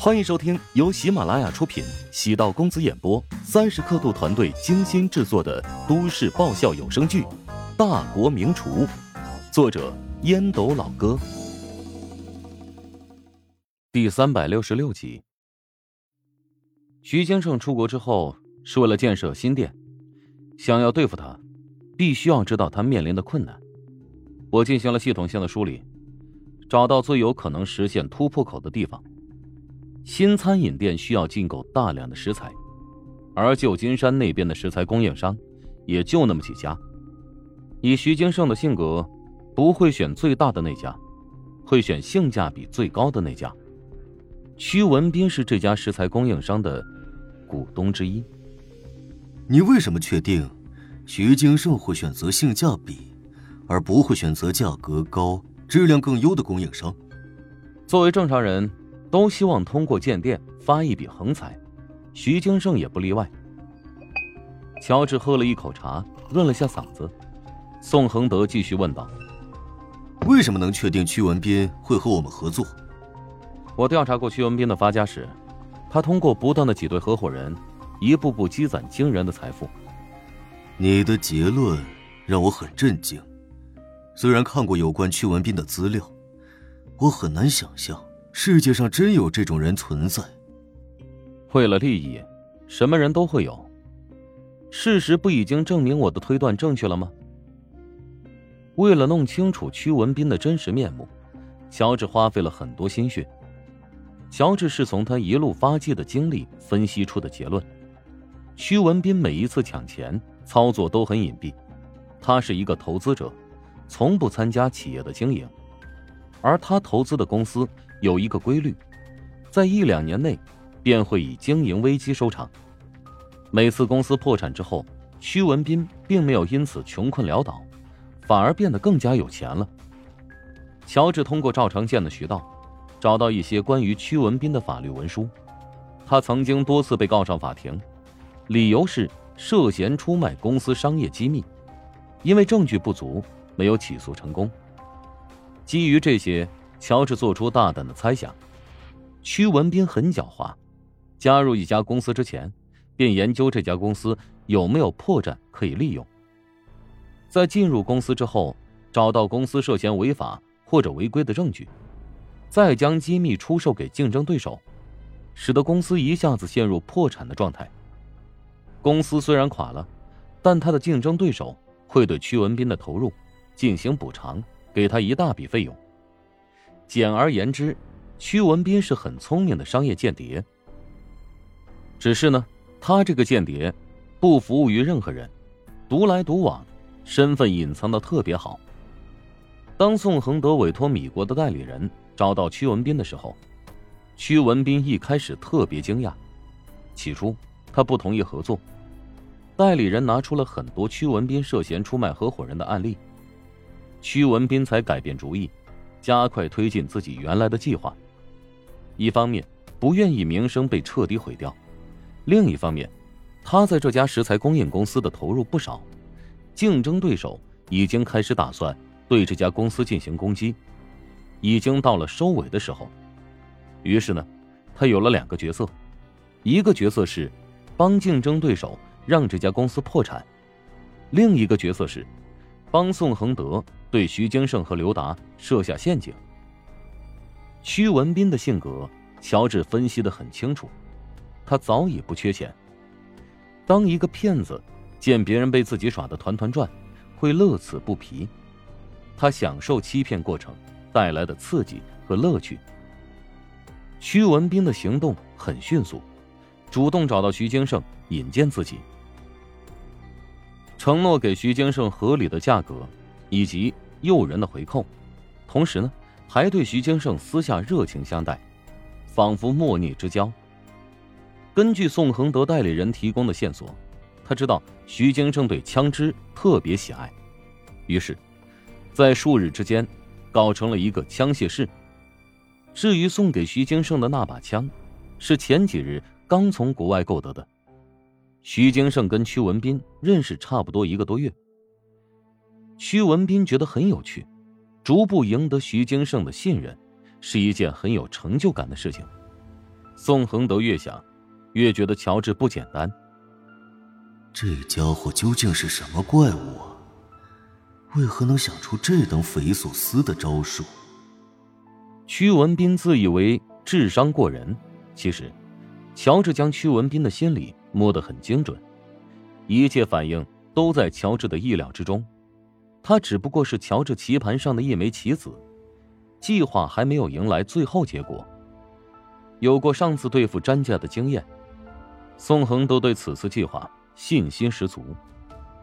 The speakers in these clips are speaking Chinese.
欢迎收听由喜马拉雅出品、喜道公子演播、三十刻度团队精心制作的都市爆笑有声剧《大国名厨》，作者烟斗老哥，第三百六十六集。徐金胜出国之后是为了建设新店，想要对付他，必须要知道他面临的困难。我进行了系统性的梳理，找到最有可能实现突破口的地方。新餐饮店需要进口大量的食材，而旧金山那边的食材供应商也就那么几家。以徐金胜的性格，不会选最大的那家，会选性价比最高的那家。屈文斌是这家食材供应商的股东之一。你为什么确定徐金胜会选择性价比，而不会选择价格高、质量更优的供应商？作为正常人。都希望通过建店发一笔横财，徐金胜也不例外。乔治喝了一口茶，润了下嗓子。宋恒德继续问道：“为什么能确定屈文斌会和我们合作？”我调查过屈文斌的发家史，他通过不断的挤兑合伙人，一步步积攒惊人的财富。你的结论让我很震惊。虽然看过有关屈文斌的资料，我很难想象。世界上真有这种人存在。为了利益，什么人都会有。事实不已经证明我的推断正确了吗？为了弄清楚屈文斌的真实面目，乔治花费了很多心血。乔治是从他一路发迹的经历分析出的结论：屈文斌每一次抢钱操作都很隐蔽，他是一个投资者，从不参加企业的经营，而他投资的公司。有一个规律，在一两年内，便会以经营危机收场。每次公司破产之后，屈文斌并没有因此穷困潦倒，反而变得更加有钱了。乔治通过赵长健的渠道，找到一些关于屈文斌的法律文书。他曾经多次被告上法庭，理由是涉嫌出卖公司商业机密，因为证据不足，没有起诉成功。基于这些。乔治做出大胆的猜想：屈文斌很狡猾，加入一家公司之前，便研究这家公司有没有破绽可以利用。在进入公司之后，找到公司涉嫌违法或者违规的证据，再将机密出售给竞争对手，使得公司一下子陷入破产的状态。公司虽然垮了，但他的竞争对手会对屈文斌的投入进行补偿，给他一大笔费用。简而言之，屈文斌是很聪明的商业间谍。只是呢，他这个间谍不服务于任何人，独来独往，身份隐藏的特别好。当宋恒德委托米国的代理人找到屈文斌的时候，屈文斌一开始特别惊讶。起初，他不同意合作。代理人拿出了很多屈文斌涉嫌出卖合伙人的案例，屈文斌才改变主意。加快推进自己原来的计划。一方面不愿意名声被彻底毁掉，另一方面，他在这家石材供应公司的投入不少，竞争对手已经开始打算对这家公司进行攻击，已经到了收尾的时候。于是呢，他有了两个角色，一个角色是帮竞争对手让这家公司破产，另一个角色是帮宋恒德。对徐金胜和刘达设下陷阱。屈文斌的性格，乔治分析的很清楚，他早已不缺钱。当一个骗子见别人被自己耍的团团转，会乐此不疲。他享受欺骗过程带来的刺激和乐趣。屈文斌的行动很迅速，主动找到徐金胜引荐自己，承诺给徐金胜合理的价格。以及诱人的回扣，同时呢，还对徐金胜私下热情相待，仿佛莫逆之交。根据宋恒德代理人提供的线索，他知道徐金胜对枪支特别喜爱，于是，在数日之间，搞成了一个枪械室。至于送给徐金胜的那把枪，是前几日刚从国外购得的。徐金胜跟屈文斌认识差不多一个多月。屈文斌觉得很有趣，逐步赢得徐金胜的信任，是一件很有成就感的事情。宋恒德越想，越觉得乔治不简单。这家伙究竟是什么怪物啊？为何能想出这等匪夷所思的招数？屈文斌自以为智商过人，其实，乔治将屈文斌的心理摸得很精准，一切反应都在乔治的意料之中。他只不过是瞧着棋盘上的一枚棋子，计划还没有迎来最后结果。有过上次对付詹家的经验，宋恒德对此次计划信心十足。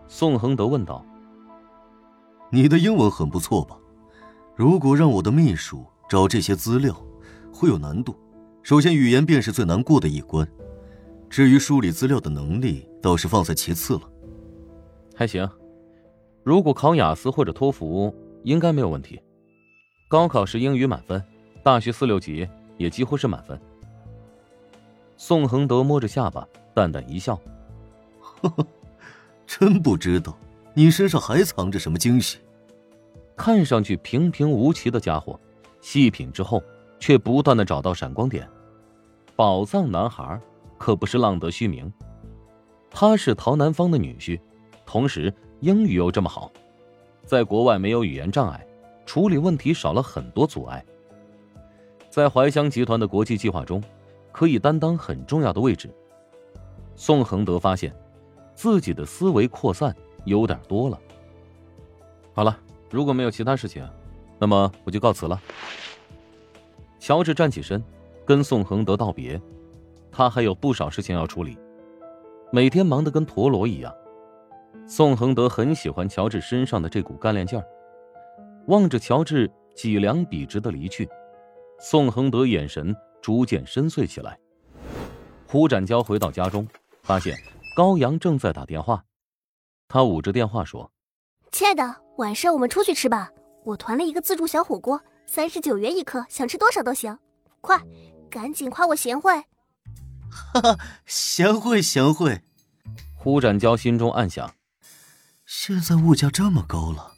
宋恒德问道：“你的英文很不错吧？如果让我的秘书找这些资料，会有难度。首先，语言便是最难过的一关，至于梳理资料的能力，倒是放在其次了。还行。”如果考雅思或者托福，应该没有问题。高考时英语满分，大学四六级也几乎是满分。宋恒德摸着下巴，淡淡一笑：“呵呵，真不知道你身上还藏着什么惊喜。看上去平平无奇的家伙，细品之后却不断的找到闪光点。宝藏男孩可不是浪得虚名，他是陶南方的女婿，同时。”英语又这么好，在国外没有语言障碍，处理问题少了很多阻碍。在怀香集团的国际计划中，可以担当很重要的位置。宋恒德发现，自己的思维扩散有点多了。好了，如果没有其他事情，那么我就告辞了。乔治站起身，跟宋恒德道别。他还有不少事情要处理，每天忙得跟陀螺一样。宋恒德很喜欢乔治身上的这股干练劲儿，望着乔治脊梁笔直的离去，宋恒德眼神逐渐深邃起来。胡展娇回到家中，发现高阳正在打电话，他捂着电话说：“亲爱的，晚上我们出去吃吧，我团了一个自助小火锅，三十九元一颗，想吃多少都行。快，赶紧夸我贤惠。”哈哈，贤惠贤惠。胡展娇心中暗想。现在物价这么高了，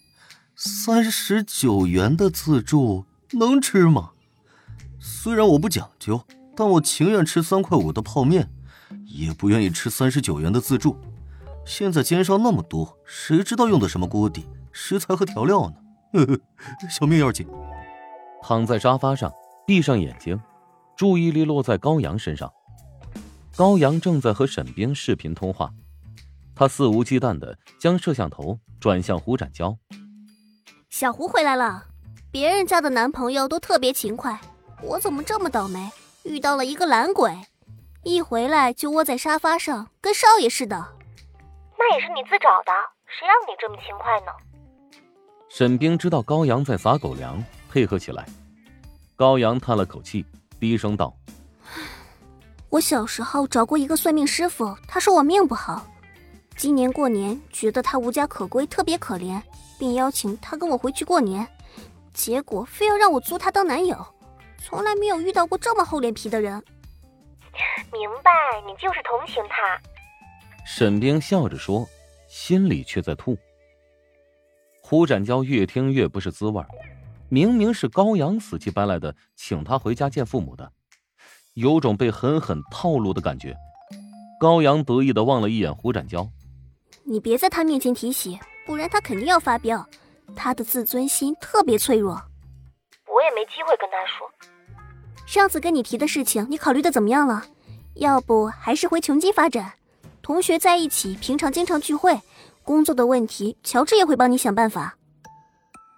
三十九元的自助能吃吗？虽然我不讲究，但我情愿吃三块五的泡面，也不愿意吃三十九元的自助。现在奸商那么多，谁知道用的什么锅底、食材和调料呢？呵呵，小命要紧。躺在沙发上，闭上眼睛，注意力落在高阳身上。高阳正在和沈冰视频通话。他肆无忌惮的将摄像头转向胡展娇。小胡回来了，别人家的男朋友都特别勤快，我怎么这么倒霉，遇到了一个懒鬼，一回来就窝在沙发上，跟少爷似的。那也是你自找的，谁让你这么勤快呢？沈冰知道高阳在撒狗粮，配合起来。高阳叹了口气，低声道：“我小时候找过一个算命师傅，他说我命不好。”今年过年，觉得他无家可归，特别可怜，并邀请他跟我回去过年，结果非要让我租他当男友，从来没有遇到过这么厚脸皮的人。明白，你就是同情他。沈冰笑着说，心里却在吐。胡展娇越听越不是滋味明明是高阳死乞白赖的请他回家见父母的，有种被狠狠套路的感觉。高阳得意的望了一眼胡展娇。你别在他面前提起，不然他肯定要发飙。他的自尊心特别脆弱。我也没机会跟他说。上次跟你提的事情，你考虑的怎么样了？要不还是回琼基发展？同学在一起，平常经常聚会。工作的问题，乔治也会帮你想办法。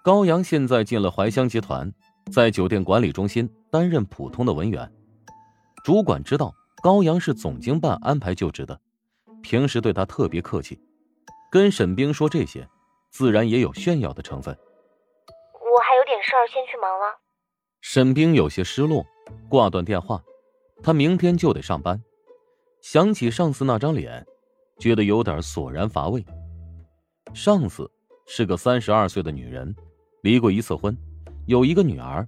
高阳现在进了怀香集团，在酒店管理中心担任普通的文员。主管知道高阳是总经办安排就职的，平时对他特别客气。跟沈冰说这些，自然也有炫耀的成分。我还有点事儿，先去忙了。沈冰有些失落，挂断电话。他明天就得上班，想起上司那张脸，觉得有点索然乏味。上司是个三十二岁的女人，离过一次婚，有一个女儿。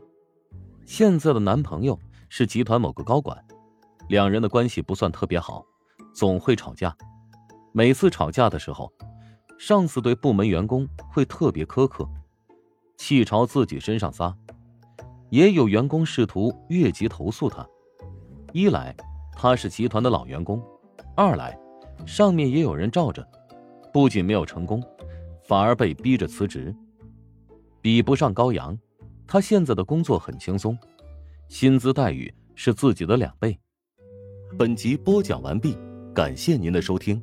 现在的男朋友是集团某个高管，两人的关系不算特别好，总会吵架。每次吵架的时候。上司对部门员工会特别苛刻，气朝自己身上撒，也有员工试图越级投诉他。一来他是集团的老员工，二来上面也有人罩着，不仅没有成功，反而被逼着辞职。比不上高阳，他现在的工作很轻松，薪资待遇是自己的两倍。本集播讲完毕，感谢您的收听。